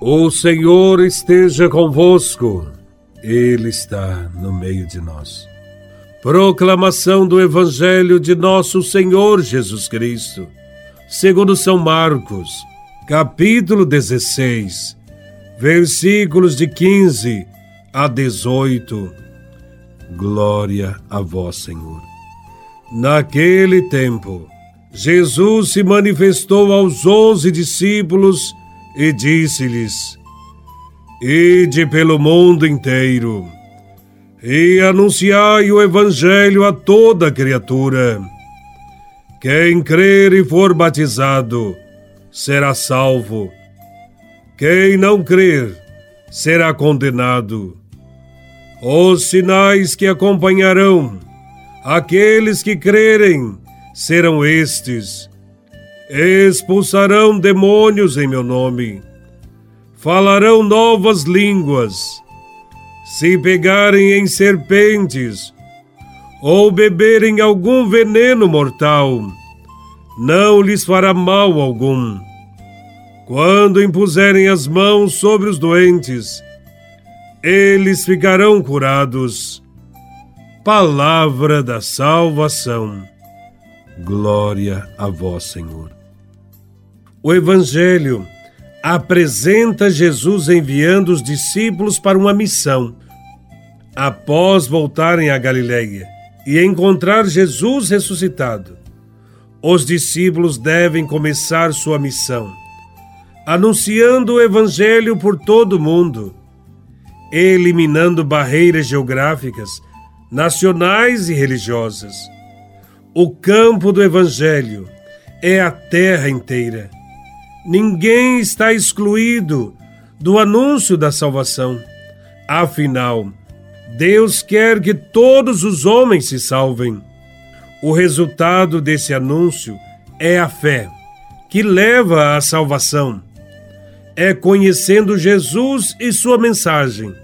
O Senhor esteja convosco, Ele está no meio de nós. Proclamação do Evangelho de Nosso Senhor Jesus Cristo, segundo São Marcos, capítulo 16, versículos de 15 a 18. Glória a Vós, Senhor. Naquele tempo, Jesus se manifestou aos onze discípulos e disse-lhes: Ide pelo mundo inteiro e anunciai o Evangelho a toda criatura. Quem crer e for batizado será salvo. Quem não crer será condenado. Os sinais que acompanharão aqueles que crerem serão estes expulsarão demônios em meu nome, falarão novas línguas, se pegarem em serpentes ou beberem algum veneno mortal, não lhes fará mal algum. Quando impuserem as mãos sobre os doentes, eles ficarão curados. Palavra da salvação. Glória a vós, Senhor. O Evangelho apresenta Jesus enviando os discípulos para uma missão. Após voltarem a Galiléia e encontrar Jesus ressuscitado, os discípulos devem começar sua missão, anunciando o Evangelho por todo o mundo, eliminando barreiras geográficas, nacionais e religiosas. O campo do Evangelho é a terra inteira Ninguém está excluído do anúncio da salvação. Afinal, Deus quer que todos os homens se salvem. O resultado desse anúncio é a fé, que leva à salvação. É conhecendo Jesus e sua mensagem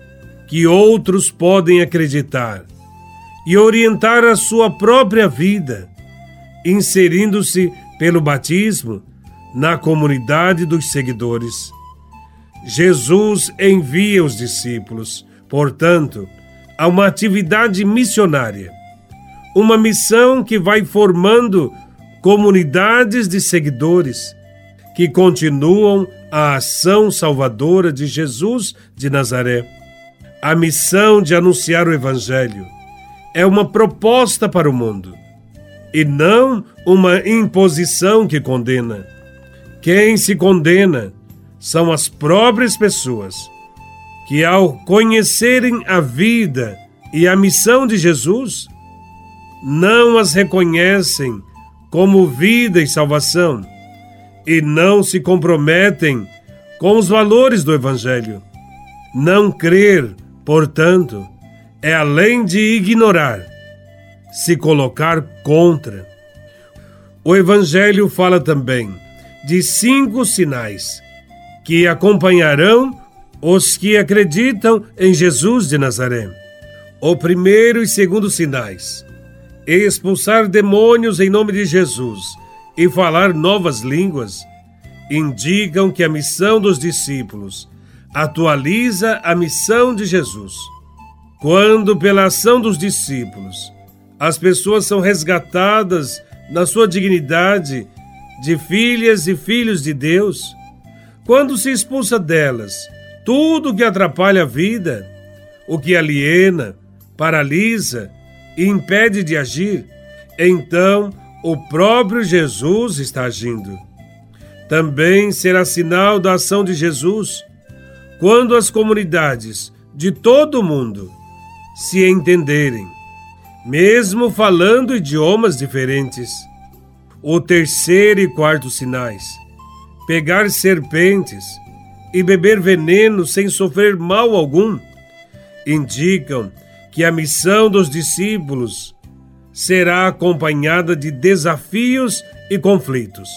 que outros podem acreditar e orientar a sua própria vida, inserindo-se pelo batismo na comunidade dos seguidores. Jesus envia os discípulos, portanto, a uma atividade missionária, uma missão que vai formando comunidades de seguidores que continuam a ação salvadora de Jesus de Nazaré. A missão de anunciar o Evangelho é uma proposta para o mundo e não uma imposição que condena. Quem se condena são as próprias pessoas que, ao conhecerem a vida e a missão de Jesus, não as reconhecem como vida e salvação e não se comprometem com os valores do Evangelho. Não crer, portanto, é além de ignorar, se colocar contra. O Evangelho fala também de cinco sinais que acompanharão os que acreditam em Jesus de Nazaré. O primeiro e segundo sinais: expulsar demônios em nome de Jesus e falar novas línguas, indicam que a missão dos discípulos atualiza a missão de Jesus. Quando, pela ação dos discípulos, as pessoas são resgatadas na sua dignidade de filhas e filhos de Deus, quando se expulsa delas tudo que atrapalha a vida, o que aliena, paralisa e impede de agir, então o próprio Jesus está agindo. Também será sinal da ação de Jesus quando as comunidades de todo o mundo se entenderem, mesmo falando idiomas diferentes o terceiro e quarto sinais: pegar serpentes e beber veneno sem sofrer mal algum, indicam que a missão dos discípulos será acompanhada de desafios e conflitos.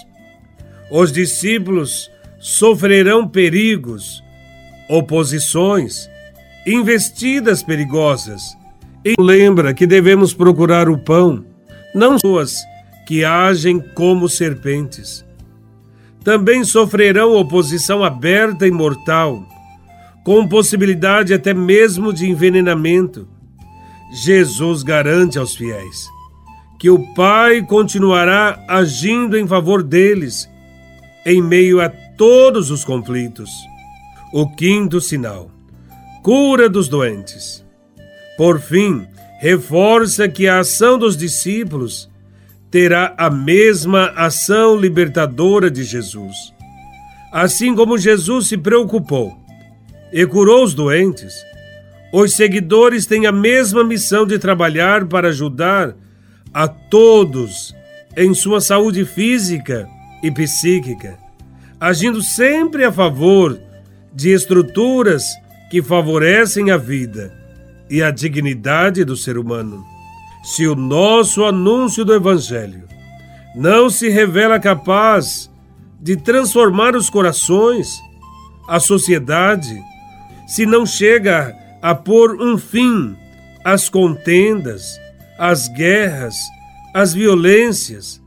Os discípulos sofrerão perigos, oposições, investidas perigosas. E lembra que devemos procurar o pão, não suas que agem como serpentes. também sofrerão oposição aberta e mortal, com possibilidade até mesmo de envenenamento. Jesus garante aos fiéis que o Pai continuará agindo em favor deles em meio a todos os conflitos. O quinto sinal: cura dos doentes. Por fim, reforça que a ação dos discípulos terá a mesma ação libertadora de Jesus. Assim como Jesus se preocupou e curou os doentes, os seguidores têm a mesma missão de trabalhar para ajudar a todos em sua saúde física e psíquica, agindo sempre a favor de estruturas que favorecem a vida e a dignidade do ser humano. Se o nosso anúncio do Evangelho não se revela capaz de transformar os corações, a sociedade, se não chega a pôr um fim às contendas, às guerras, às violências,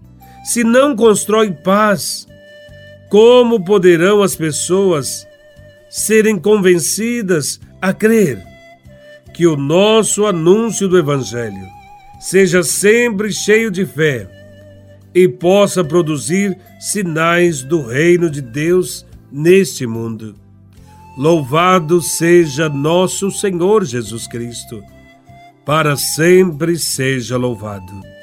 se não constrói paz, como poderão as pessoas serem convencidas a crer que o nosso anúncio do Evangelho seja sempre cheio de fé e possa produzir sinais do reino de Deus neste mundo. Louvado seja nosso Senhor Jesus Cristo, para sempre seja louvado.